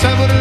sabor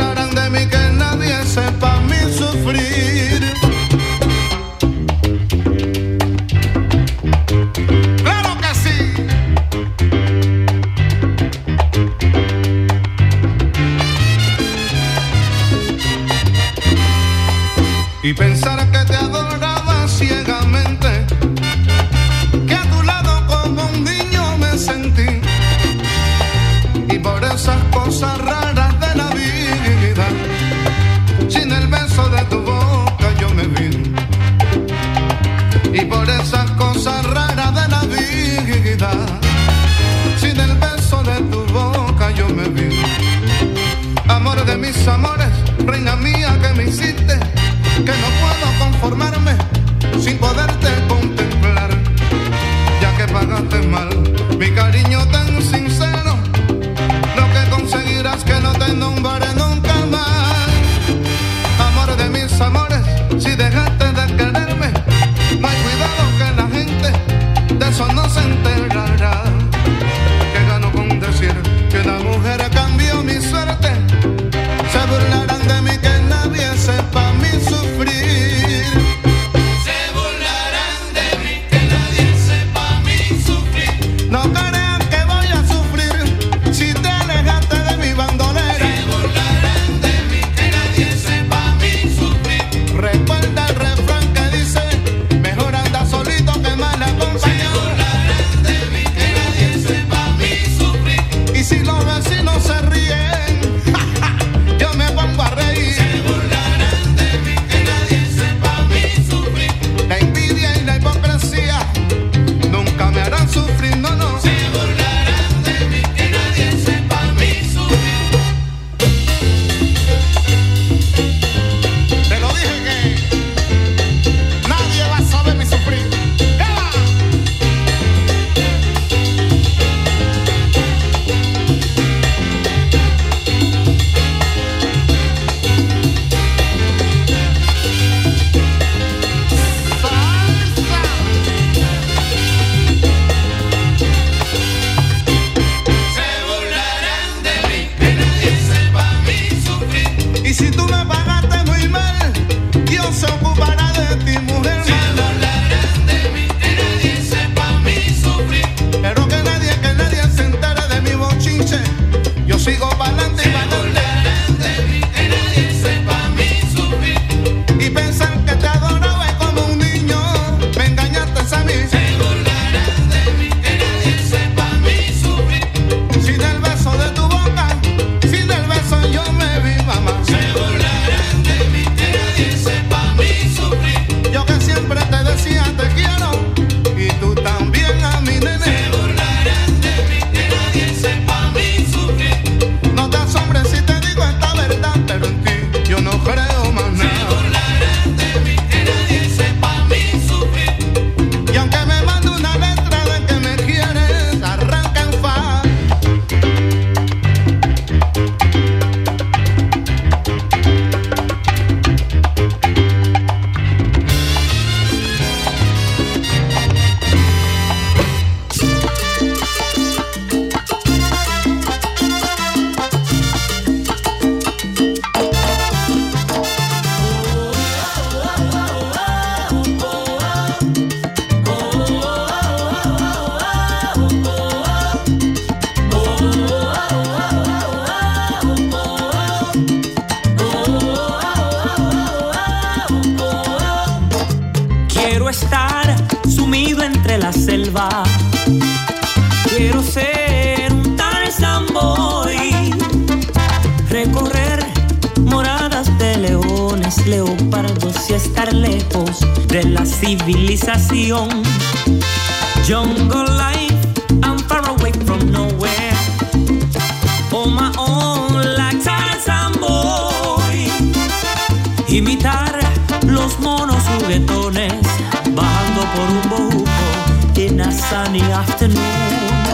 Quiero ser un Tarzan Boy, recorrer moradas de leones, leopardos y estar lejos de la civilización. Jungle life, I'm far away from nowhere. On my own. sunny afternoon.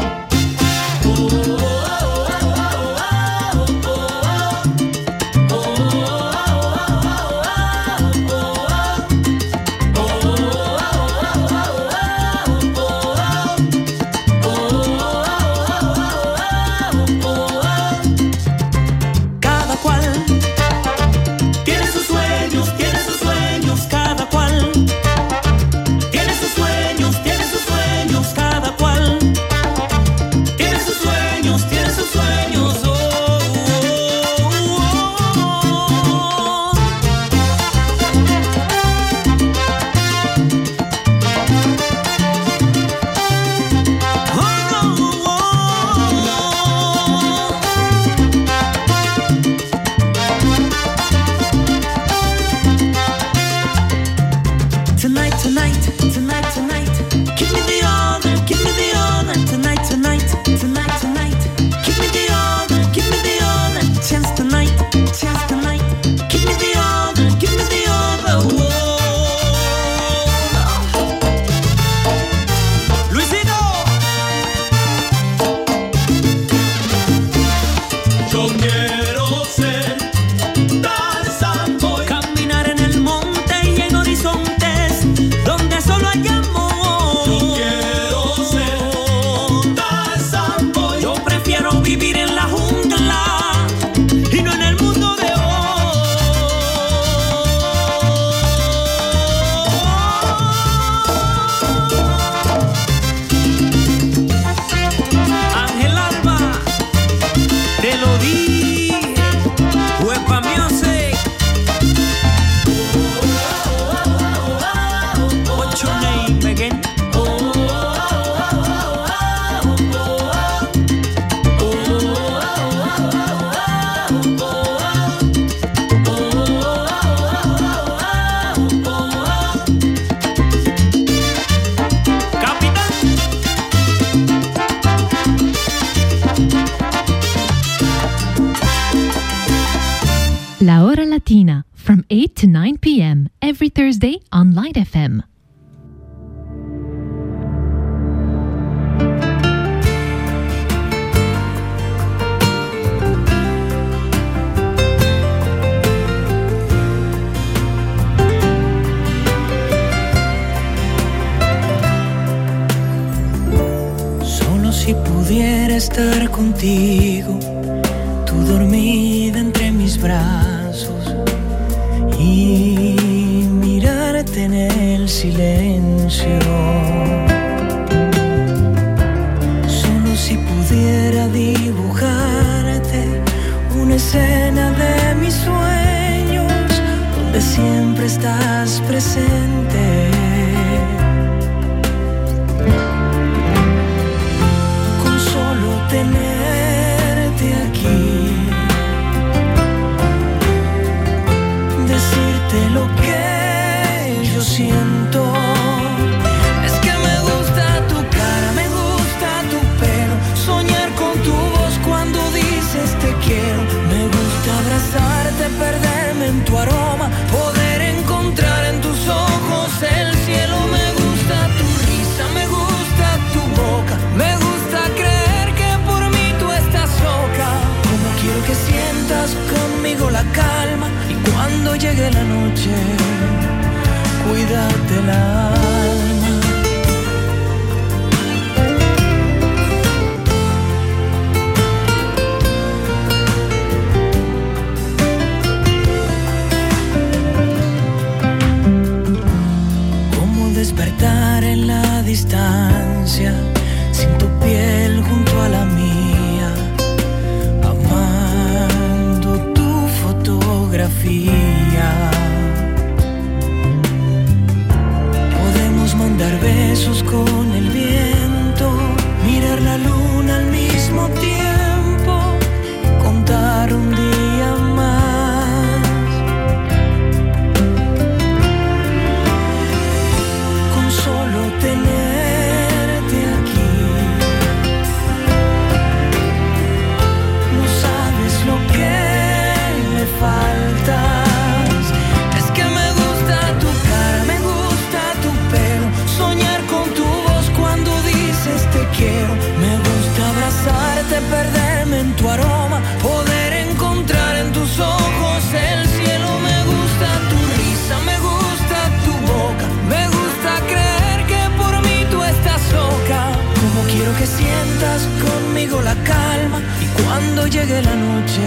llegue la noche,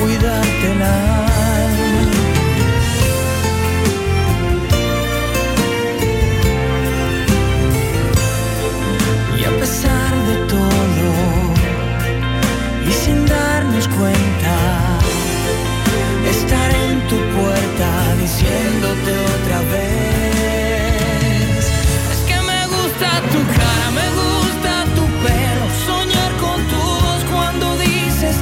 cuídatela.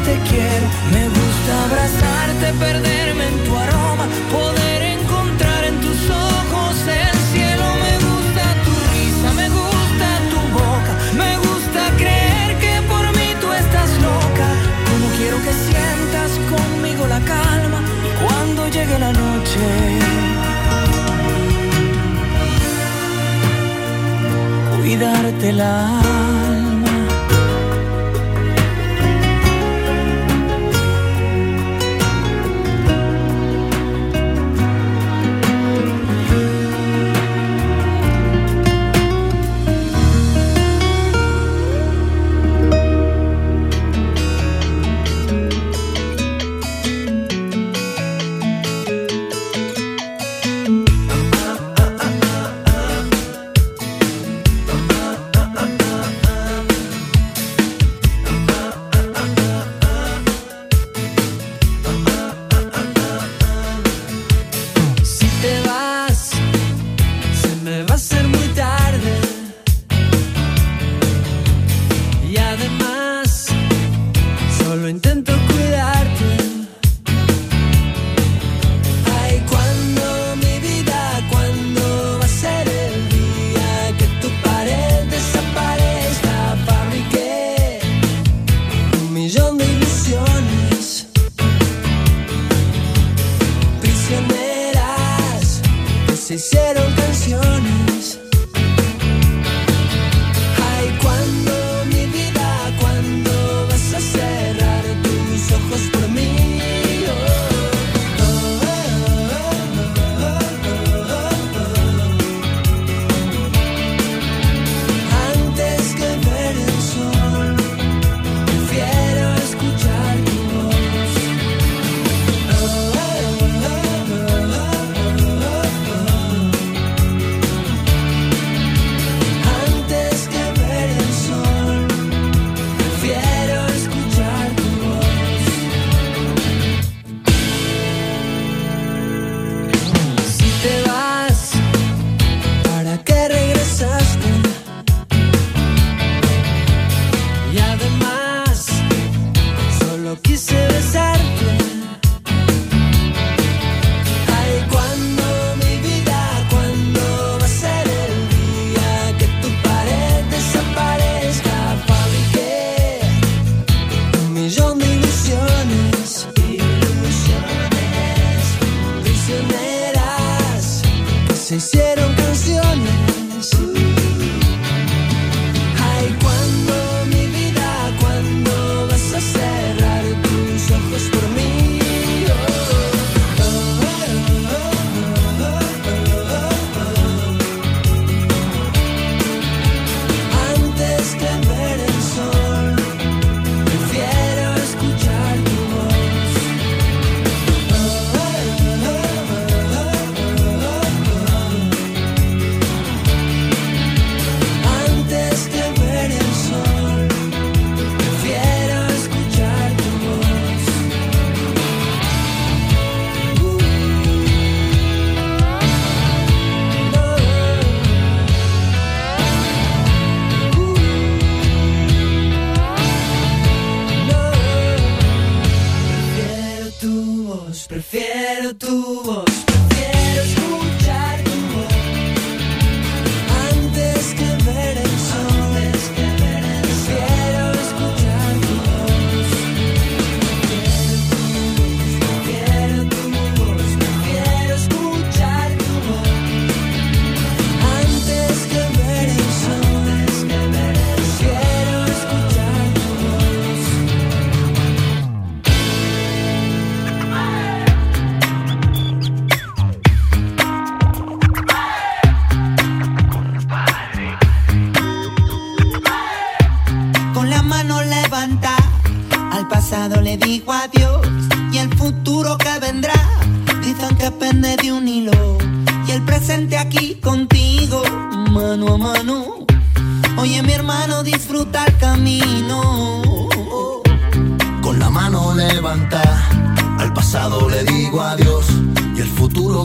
te quiero. Me gusta abrazarte, perderme en tu aroma, poder encontrar en tus ojos el cielo. Me gusta tu risa, me gusta tu boca, me gusta creer que por mí tú estás loca. Como quiero que sientas conmigo la calma y cuando llegue la noche. cuidártela.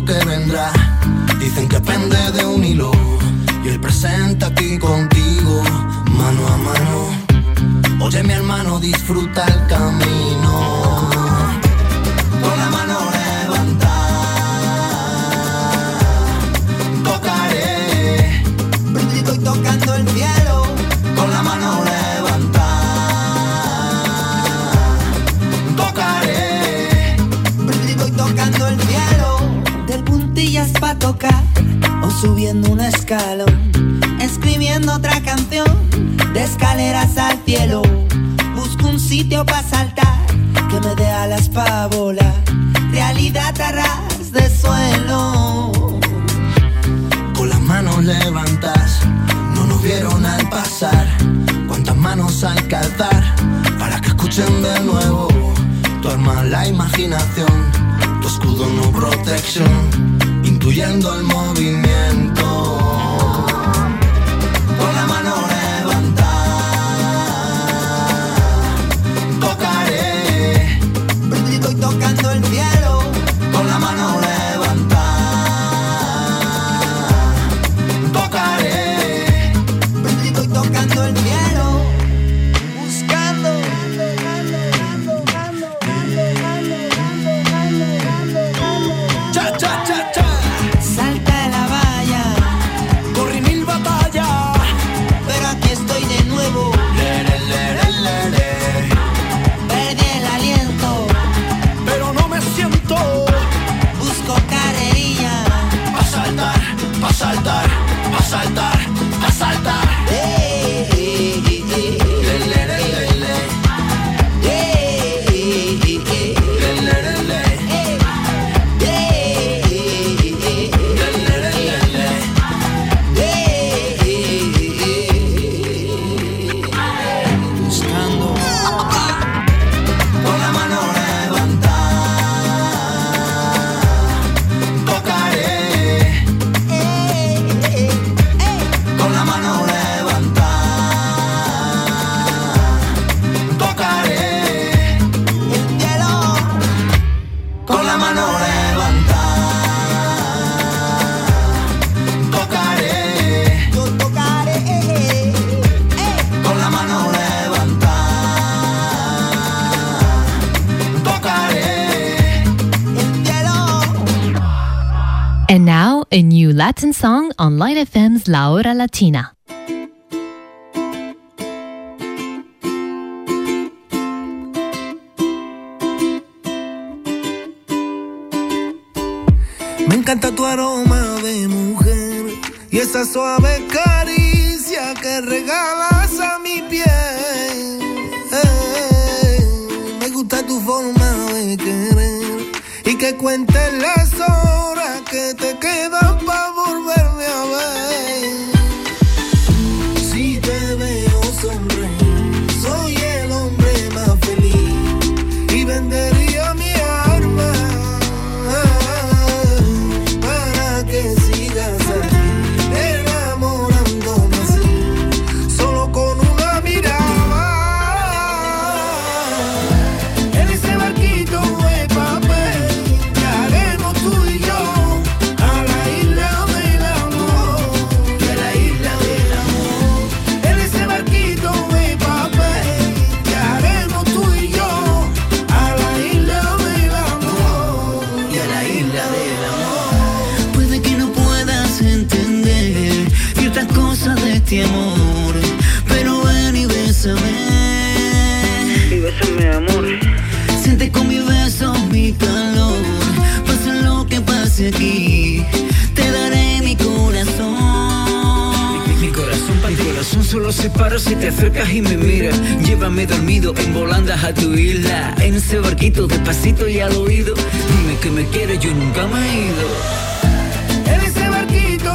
que vendrá. Dicen que pende de un hilo y él presenta aquí contigo, mano a mano. Oye mi hermano, disfruta el camino. o subiendo un escalón, escribiendo otra canción de escaleras al cielo. Busco un sitio para saltar que me dé alas para volar. Realidad a ras de suelo. Con las manos levantas, no nos vieron al pasar. Cuántas manos al calzar para que escuchen de nuevo. Tu arma la imaginación, tu escudo no protección Fluyendo el movimiento. Online FM's La Hora Latina. Me encanta tu aroma de mujer y esa suave si te acercas y me miras. Llévame dormido en volandas a tu isla. En ese barquito, despacito y al oído. Dime que me quieres, yo nunca me he ido. En ese barquito,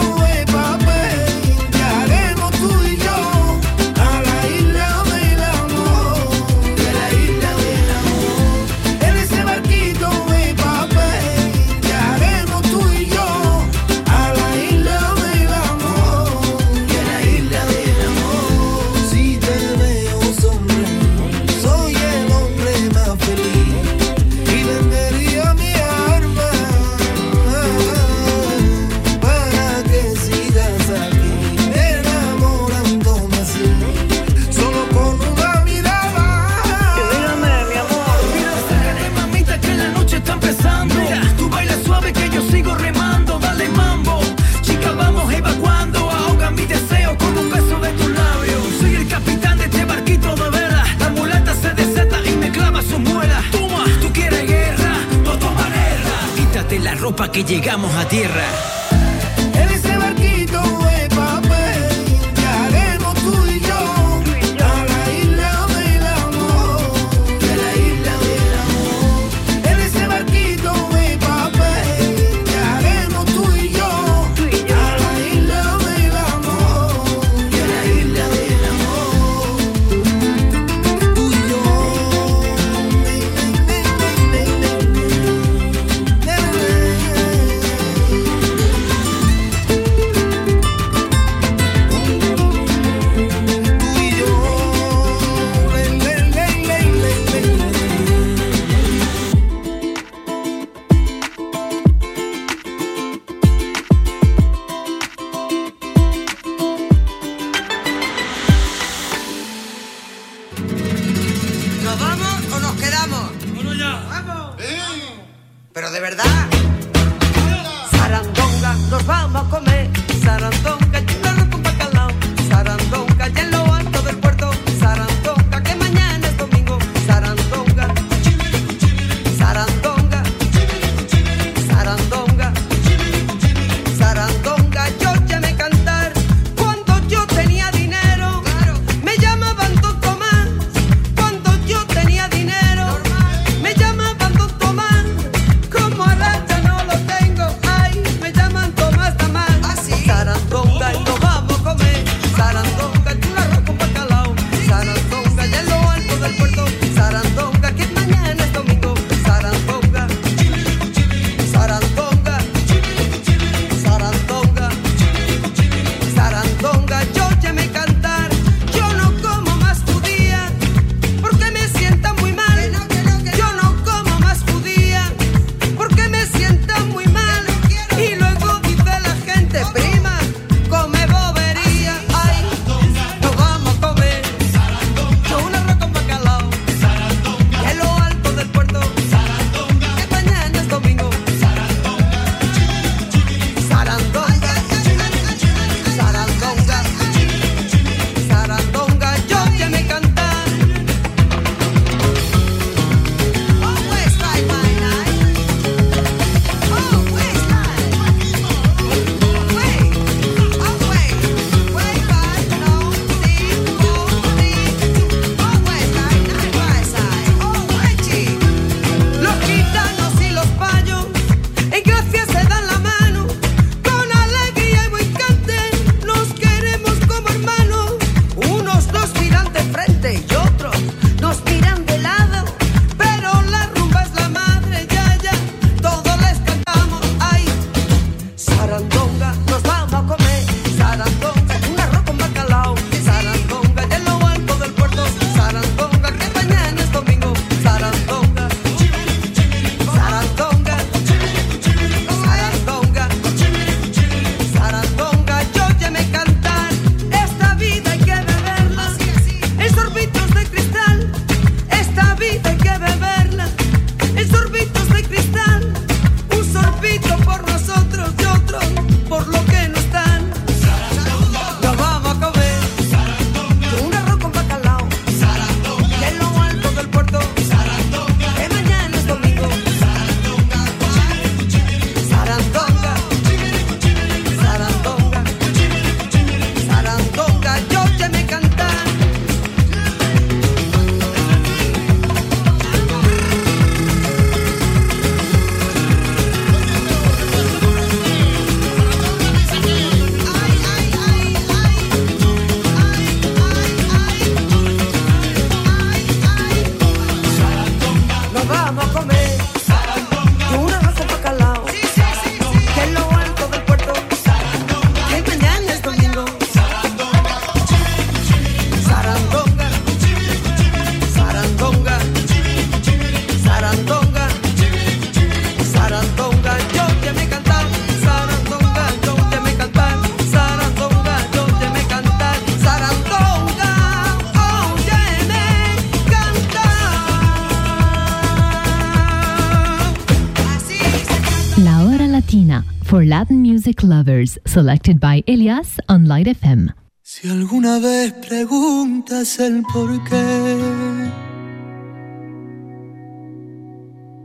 lovers, selected by Elias on Light FM. Si alguna vez preguntas el por qué,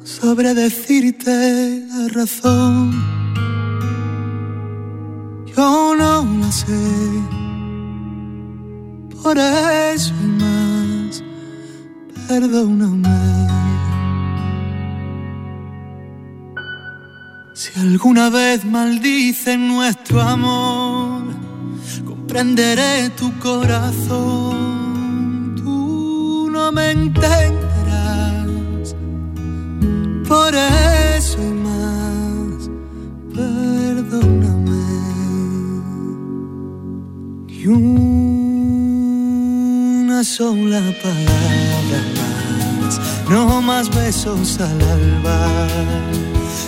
sabré decirte la razón. Yo no la sé. Por eso y más, perdóname. Alguna vez maldicen nuestro amor, comprenderé tu corazón. Tú no me entenderás. Por eso y más, perdóname. Y una sola palabra más, no más besos al alba,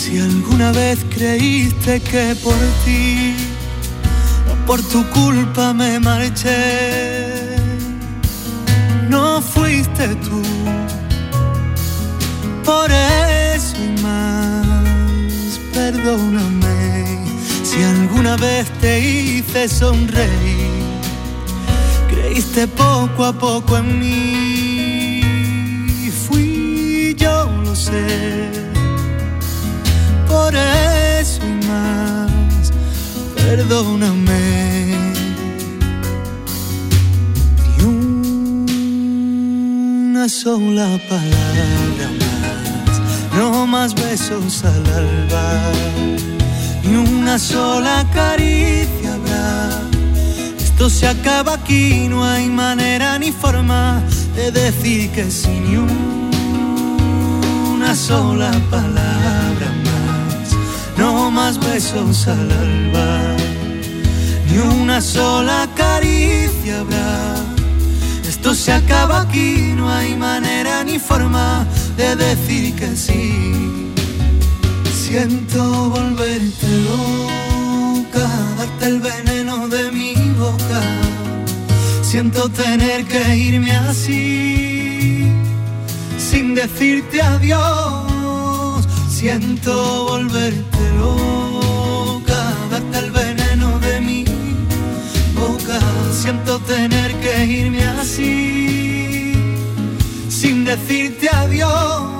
Si alguna vez creíste que por ti, o por tu culpa me marché, no fuiste tú. Por eso y más, perdóname si alguna vez te hice sonreír. Creíste poco a poco en mí. Fui yo, lo sé. Por eso y más, perdóname. Y una sola palabra más, no más besos al alba, ni una sola caricia habrá. Esto se acaba aquí, no hay manera ni forma de decir que sí, ni una sola palabra más, no más besos al alba, ni una sola caricia habrá. Esto se acaba aquí, no hay manera ni forma de decir que sí. Siento volverte loca, darte el veneno de mi boca. Siento tener que irme así, sin decirte adiós. Siento volverte loca, darte el veneno de mi boca. Siento tener que irme así, sin decirte adiós.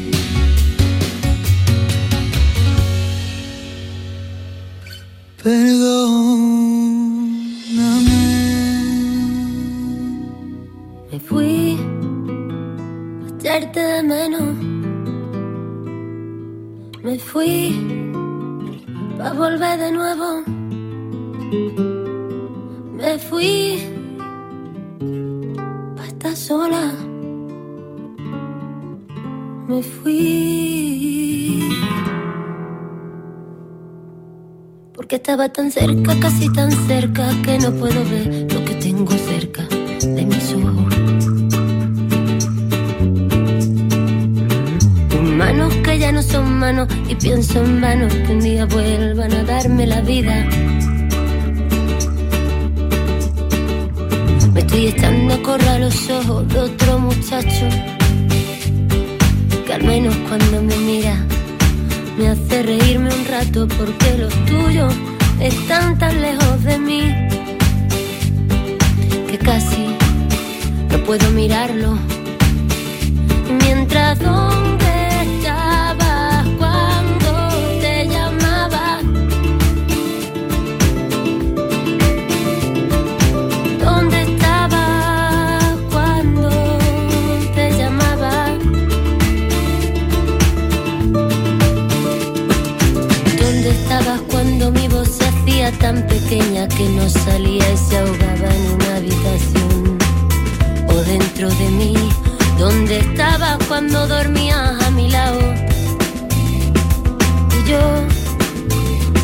Estaba tan cerca, casi tan cerca que no puedo ver lo que tengo cerca de mis ojos. Manos que ya no son manos y pienso en vano que un día vuelvan a darme la vida. Me estoy echando a correr los ojos de otro muchacho que al menos cuando me mira me hace reírme un rato porque los tuyos están tan lejos de mí que casi no puedo mirarlo. que no salía y se ahogaba en una habitación. O dentro de mí, donde estabas cuando dormías a mi lado. Y yo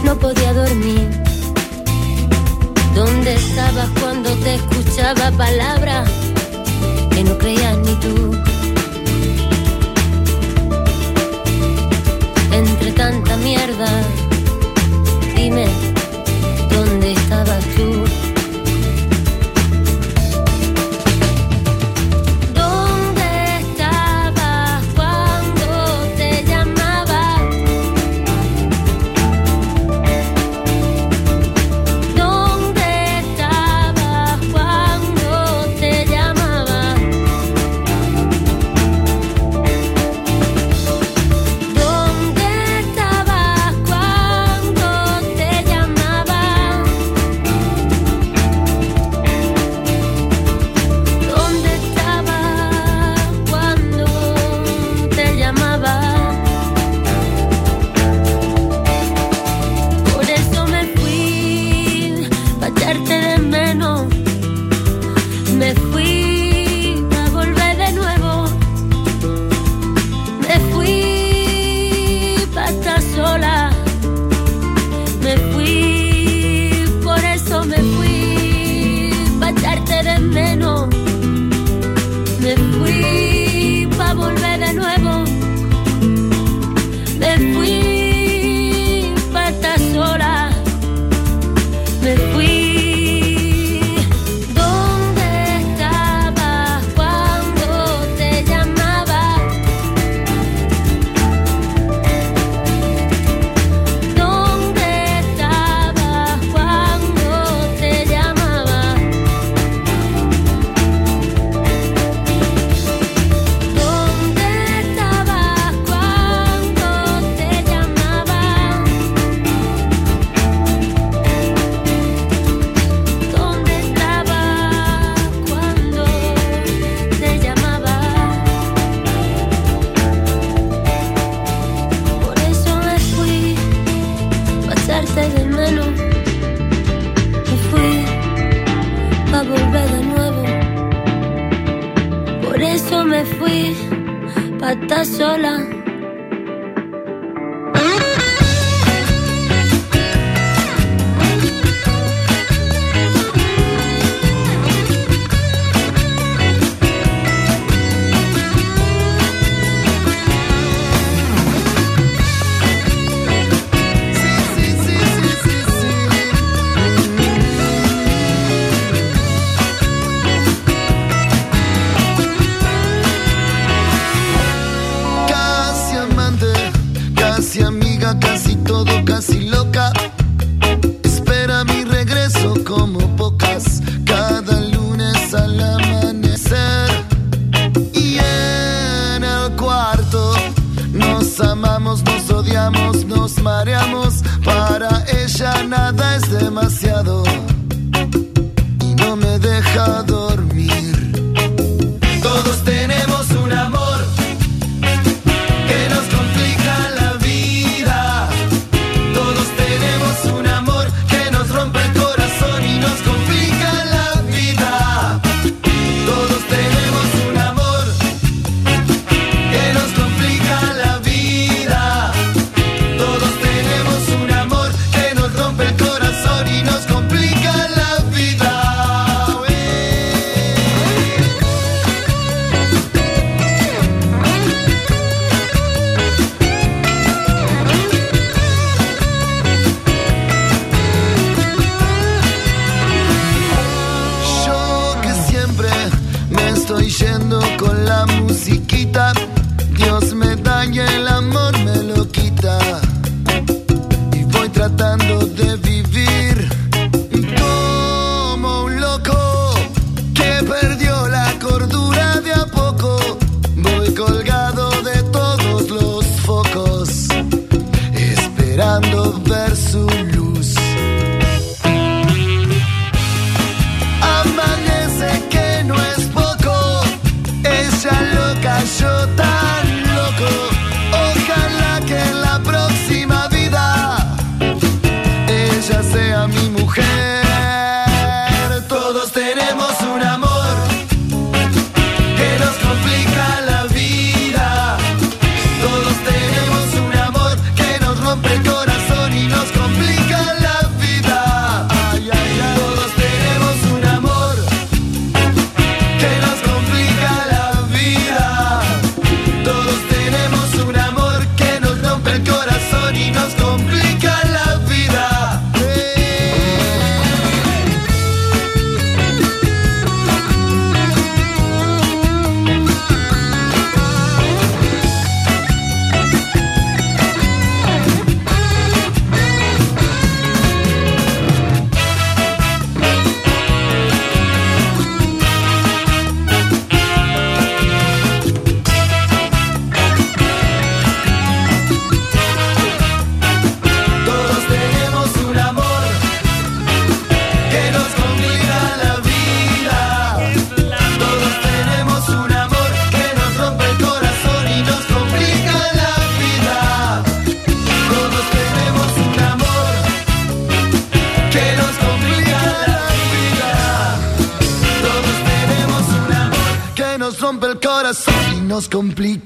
no podía dormir. ¿Dónde estabas cuando te escuchaba palabras que no creías ni tú?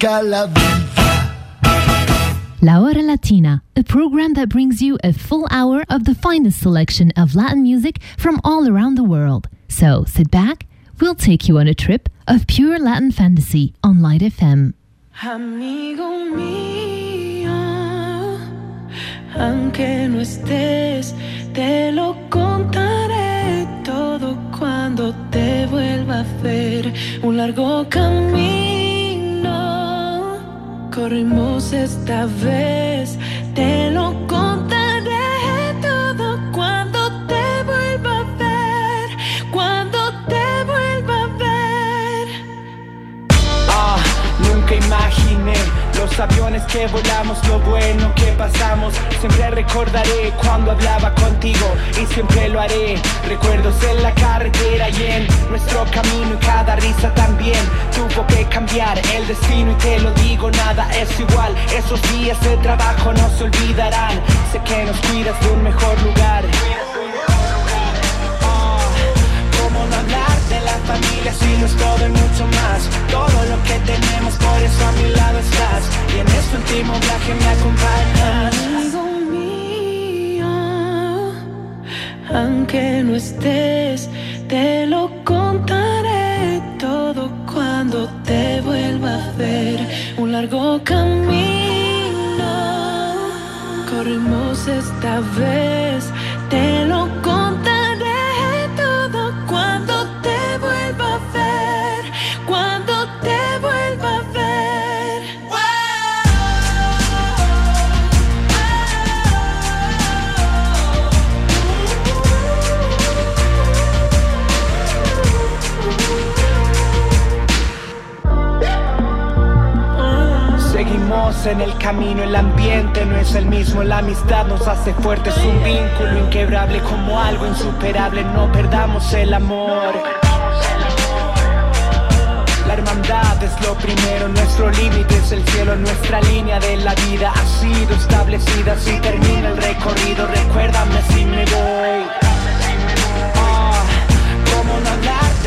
Complica la vida. La Hora Latina, a program that brings you a full hour of the finest selection of Latin music from all around the world. So sit back, we'll take you on a trip of pure Latin fantasy on Light FM. Amigo mío, aunque no estés, te lo contaré todo cuando te vuelva a ver. Un largo camino corrimos esta vez, te lo contaré todo cuando te vuelva a ver, cuando te vuelva a ver. Ah, nunca imaginé los aviones que volamos, lo bueno que pasamos. Siempre recordaré cuando hablaba contigo y siempre lo haré. Recuerdos en la carretera y en nuestro camino y cada risa también tuvo que cambiar el destino y te lo digo, nada es igual. Esos días de trabajo no se olvidarán. Sé que nos cuidas de un mejor lugar. Familia es todo y mucho más? Todo lo que tenemos, por eso a mi lado estás. Y en este último viaje me acompañas. Amigo mío, aunque no estés, te lo contaré todo cuando te vuelva a ver. Un largo camino corrimos esta vez, te lo En el camino, el ambiente no es el mismo, la amistad nos hace fuertes, un vínculo inquebrable como algo insuperable, no perdamos el amor. La hermandad es lo primero, nuestro límite es el cielo, nuestra línea de la vida ha sido establecida, si termina el recorrido, recuérdame si me voy.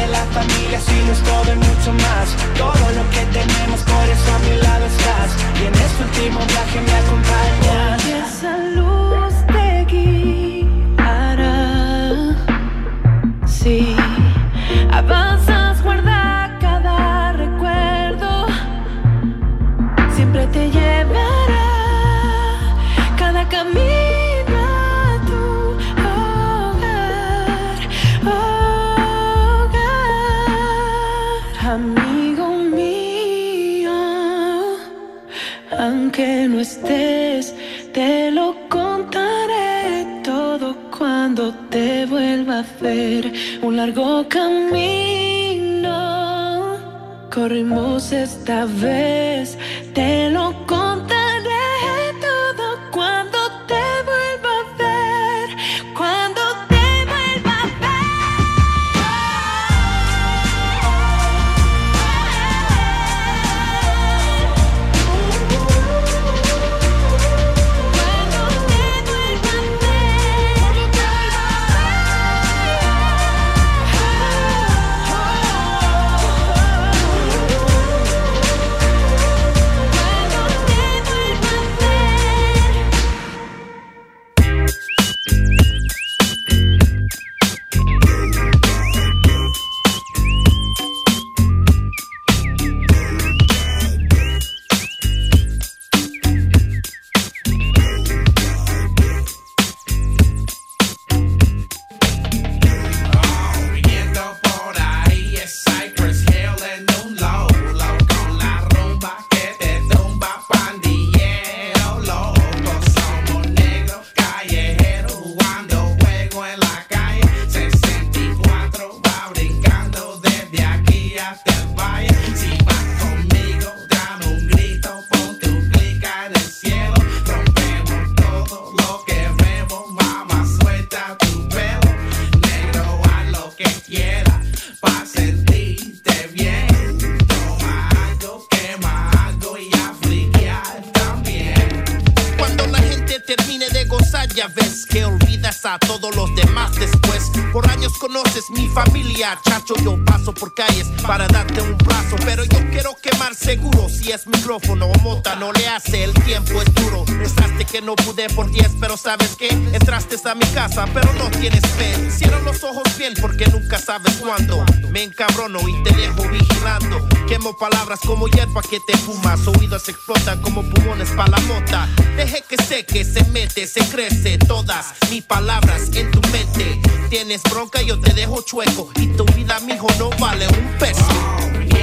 La familia si no es todo y mucho más? Todo lo que tenemos, por eso a mi lado estás. Y en este último viaje me acompañas. Esa luz te guiará. Sí, avanzas, te lo contaré todo cuando te vuelva a ver. Un largo camino corrimos esta vez, te lo yo paso por calles para darte un brazo, pero yo quiero quemar seguro si es micrófono o mota, no le hace el tiempo, es que no pude por 10, pero sabes que entraste a mi casa, pero no tienes fe. Cierra los ojos bien porque nunca sabes cuándo. Me encabrono y te dejo vigilando. Quemo palabras como hierba que te fumas, oídos explotan como pulmones para la mota. Deje que seque, se mete, se crece todas mis palabras en tu mente. Tienes bronca, yo te dejo chueco y tu vida, mijo, no vale un peso.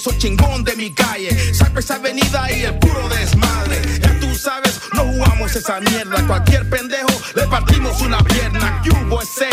soy chingón de mi calle. saco esa Avenida y el puro desmadre. Ya tú sabes, no jugamos esa mierda. Cualquier pendejo le partimos una pierna. Hubo ese?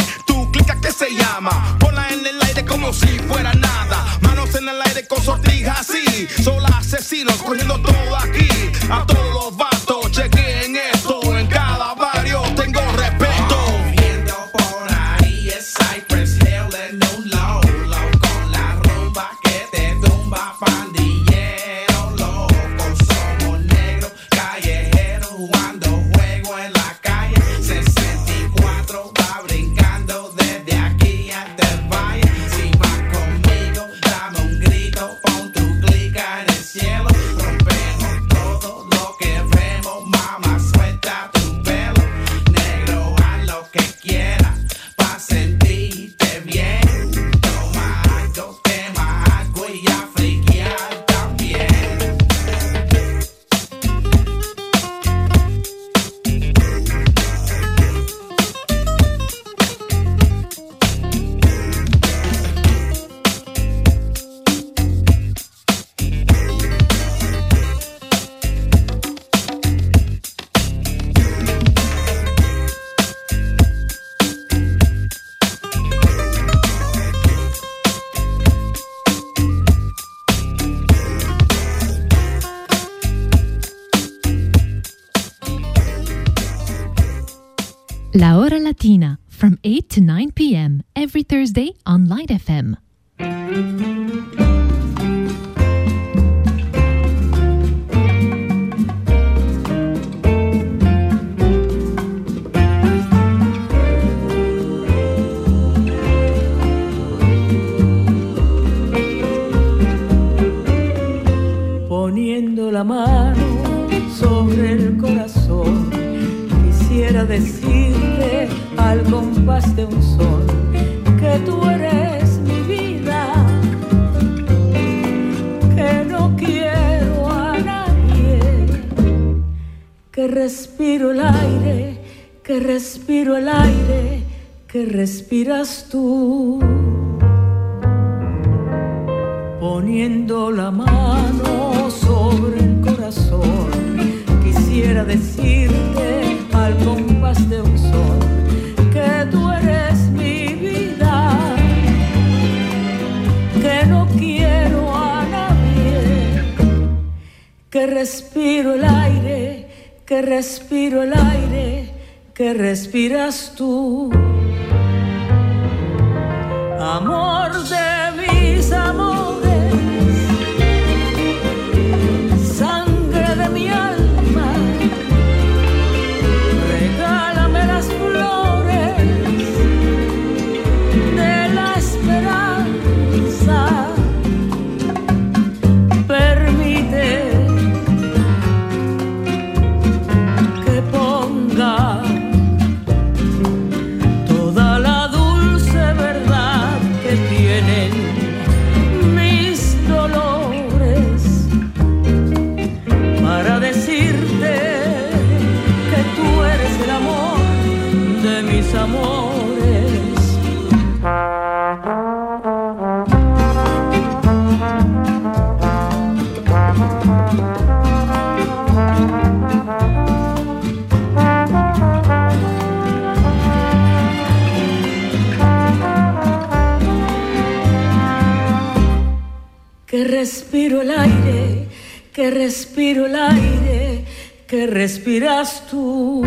que respiro el aire, que respiro el aire, que respiras tú.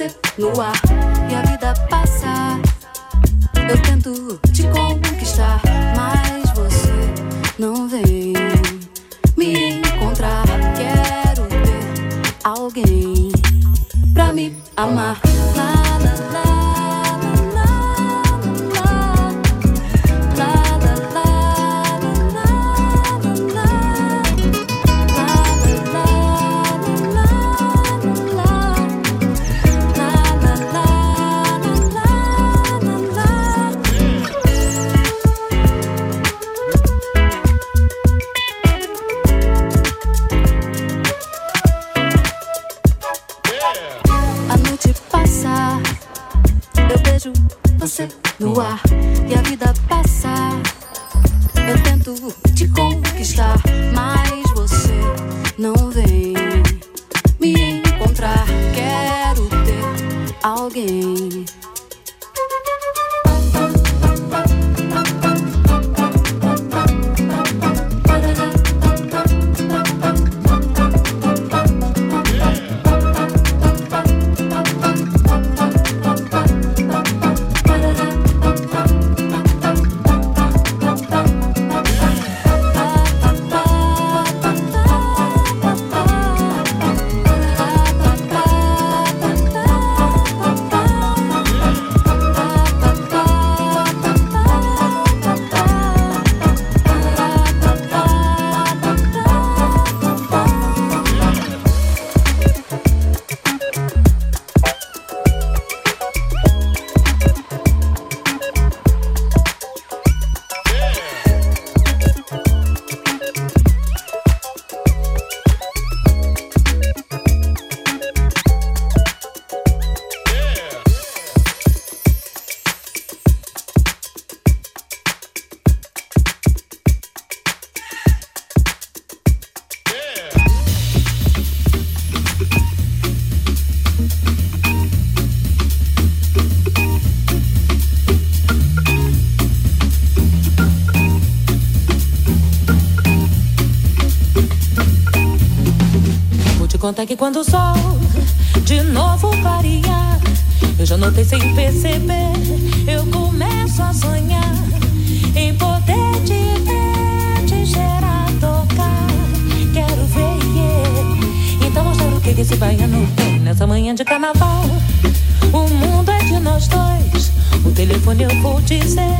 você no ar e a vida passa. Eu tento que quando o sol de novo varia, eu já notei sem perceber, eu começo a sonhar em poder te ver, te gerar, tocar. Quero ver, yeah. É. então mostrar o que esse baiano tem nessa manhã de carnaval. O mundo é de nós dois, o telefone eu vou dizer.